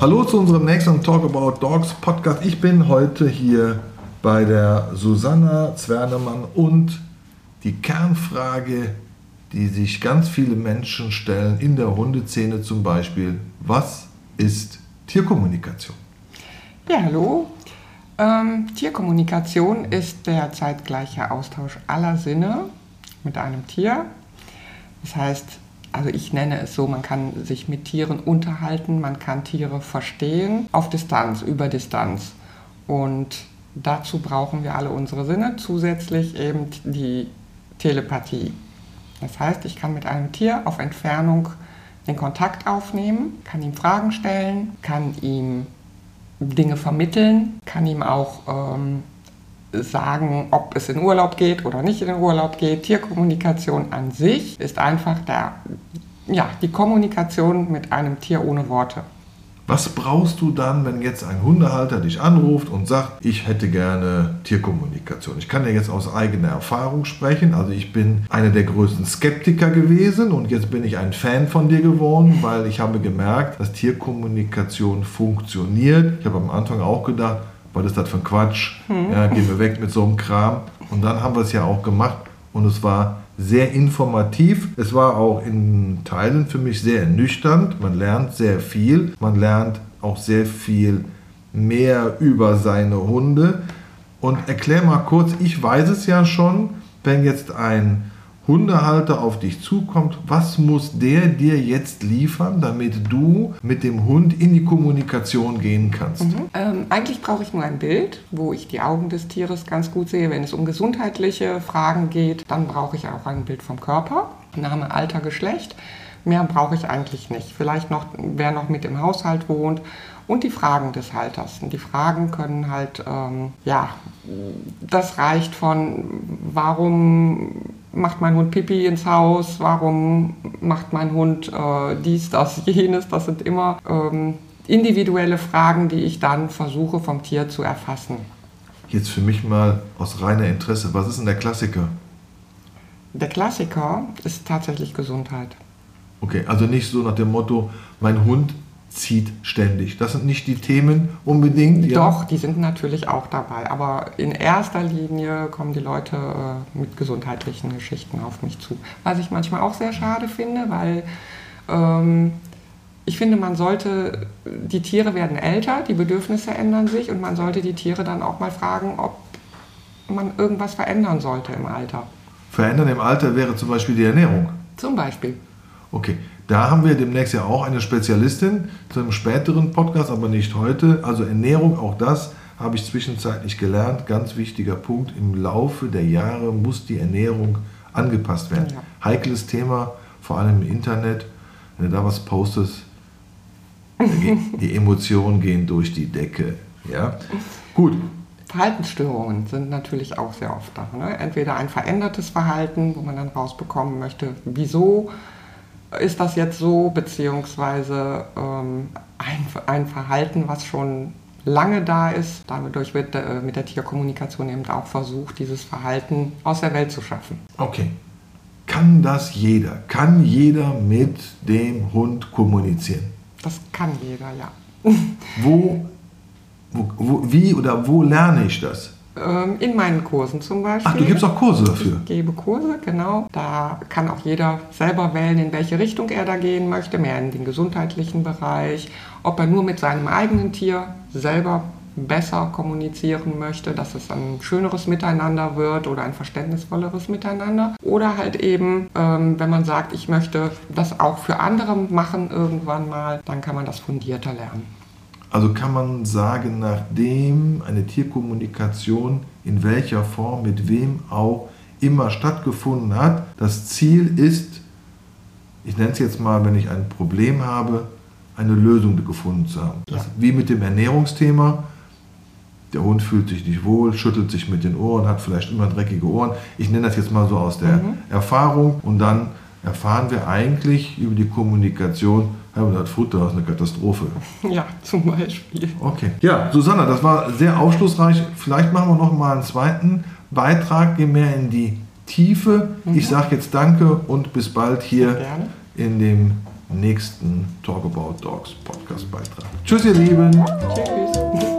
Hallo zu unserem nächsten Talk About Dogs Podcast. Ich bin heute hier bei der Susanna Zwernemann und die Kernfrage, die sich ganz viele Menschen stellen, in der Hundeszene zum Beispiel, was ist Tierkommunikation? Ja, hallo. Ähm, Tierkommunikation ist der zeitgleiche Austausch aller Sinne mit einem Tier. Das heißt, also ich nenne es so, man kann sich mit Tieren unterhalten, man kann Tiere verstehen auf Distanz, über Distanz. Und dazu brauchen wir alle unsere Sinne, zusätzlich eben die Telepathie. Das heißt, ich kann mit einem Tier auf Entfernung den Kontakt aufnehmen, kann ihm Fragen stellen, kann ihm Dinge vermitteln, kann ihm auch ähm, sagen, ob es in Urlaub geht oder nicht in Urlaub geht. Tierkommunikation an sich ist einfach der, ja, die Kommunikation mit einem Tier ohne Worte. Was brauchst du dann, wenn jetzt ein Hundehalter dich anruft und sagt, ich hätte gerne Tierkommunikation? Ich kann ja jetzt aus eigener Erfahrung sprechen. Also ich bin einer der größten Skeptiker gewesen und jetzt bin ich ein Fan von dir geworden, weil ich habe gemerkt, dass Tierkommunikation funktioniert. Ich habe am Anfang auch gedacht, was ist das für ein Quatsch? Hm. Ja, gehen wir weg mit so einem Kram. Und dann haben wir es ja auch gemacht und es war sehr informativ. Es war auch in Teilen für mich sehr ernüchternd. Man lernt sehr viel. Man lernt auch sehr viel mehr über seine Hunde. Und erklär mal kurz, ich weiß es ja schon, wenn jetzt ein Hundehalter auf dich zukommt, was muss der dir jetzt liefern, damit du mit dem Hund in die Kommunikation gehen kannst? Mhm. Ähm, eigentlich brauche ich nur ein Bild, wo ich die Augen des Tieres ganz gut sehe. Wenn es um gesundheitliche Fragen geht, dann brauche ich auch ein Bild vom Körper, Name, Alter, Geschlecht. Mehr brauche ich eigentlich nicht. Vielleicht noch, wer noch mit im Haushalt wohnt und die Fragen des Halters. Und die Fragen können halt, ähm, ja, das reicht von, warum macht mein Hund Pipi ins Haus, warum macht mein Hund äh, dies, das, jenes. Das sind immer ähm, individuelle Fragen, die ich dann versuche vom Tier zu erfassen. Jetzt für mich mal aus reiner Interesse, was ist denn der Klassiker? Der Klassiker ist tatsächlich Gesundheit. Okay, also nicht so nach dem Motto, mein Hund zieht ständig. Das sind nicht die Themen unbedingt. Ja. Doch, die sind natürlich auch dabei. Aber in erster Linie kommen die Leute äh, mit gesundheitlichen Geschichten auf mich zu. Was ich manchmal auch sehr schade finde, weil ähm, ich finde, man sollte, die Tiere werden älter, die Bedürfnisse ändern sich und man sollte die Tiere dann auch mal fragen, ob man irgendwas verändern sollte im Alter. Verändern im Alter wäre zum Beispiel die Ernährung. Zum Beispiel. Okay, da haben wir demnächst ja auch eine Spezialistin zu einem späteren Podcast, aber nicht heute. Also Ernährung, auch das habe ich zwischenzeitlich gelernt. Ganz wichtiger Punkt. Im Laufe der Jahre muss die Ernährung angepasst werden. Ja. Heikles Thema, vor allem im Internet. Wenn du da was postest, die Emotionen gehen durch die Decke. Ja? Gut, Verhaltensstörungen sind natürlich auch sehr oft da. Ne? Entweder ein verändertes Verhalten, wo man dann rausbekommen möchte, wieso ist das jetzt so, beziehungsweise ähm, ein, ein Verhalten, was schon lange da ist. Dadurch wird äh, mit der Tierkommunikation eben auch versucht, dieses Verhalten aus der Welt zu schaffen. Okay. Kann das jeder? Kann jeder mit dem Hund kommunizieren? Das kann jeder, ja. wo, wo, wo, wie oder wo lerne ich das? Ähm, in meinen Kursen zum Beispiel. Ach, du gibst auch Kurse dafür? Ich gebe Kurse, genau. Da kann auch jeder selber wählen, in welche Richtung er da gehen möchte, mehr in den gesundheitlichen Bereich, ob er nur mit seinem eigenen Tier selber besser kommunizieren möchte, dass es ein schöneres Miteinander wird oder ein verständnisvolleres Miteinander. Oder halt eben, ähm, wenn man sagt, ich möchte das auch für andere machen irgendwann mal, dann kann man das fundierter lernen. Also kann man sagen, nachdem eine Tierkommunikation in welcher Form, mit wem auch immer stattgefunden hat, das Ziel ist, ich nenne es jetzt mal, wenn ich ein Problem habe, eine Lösung gefunden zu haben. Ja. wie mit dem Ernährungsthema. Der Hund fühlt sich nicht wohl, schüttelt sich mit den Ohren, hat vielleicht immer dreckige Ohren. Ich nenne das jetzt mal so aus der mhm. Erfahrung. Und dann erfahren wir eigentlich über die Kommunikation, Herbert hat Futter, ist eine Katastrophe. Ja, zum Beispiel. Okay. Ja, Susanna, das war sehr aufschlussreich. Vielleicht machen wir noch mal einen zweiten Beitrag, gehen mehr in die Tiefe. Ich sage jetzt Danke und bis bald hier in dem nächsten Talk About Dogs Podcast Beitrag. Tschüss, ihr Lieben. Tschüss.